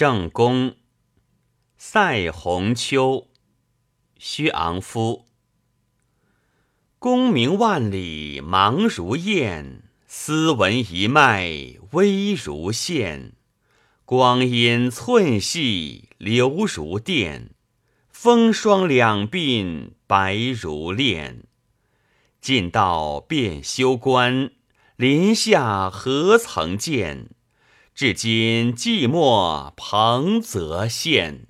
正宫，塞鸿丘，薛昂夫。功名万里忙如雁，斯文一脉微如线。光阴寸细流如电，风霜两鬓白如练。尽道便修关，林下何曾见？至今寂寞彭泽县。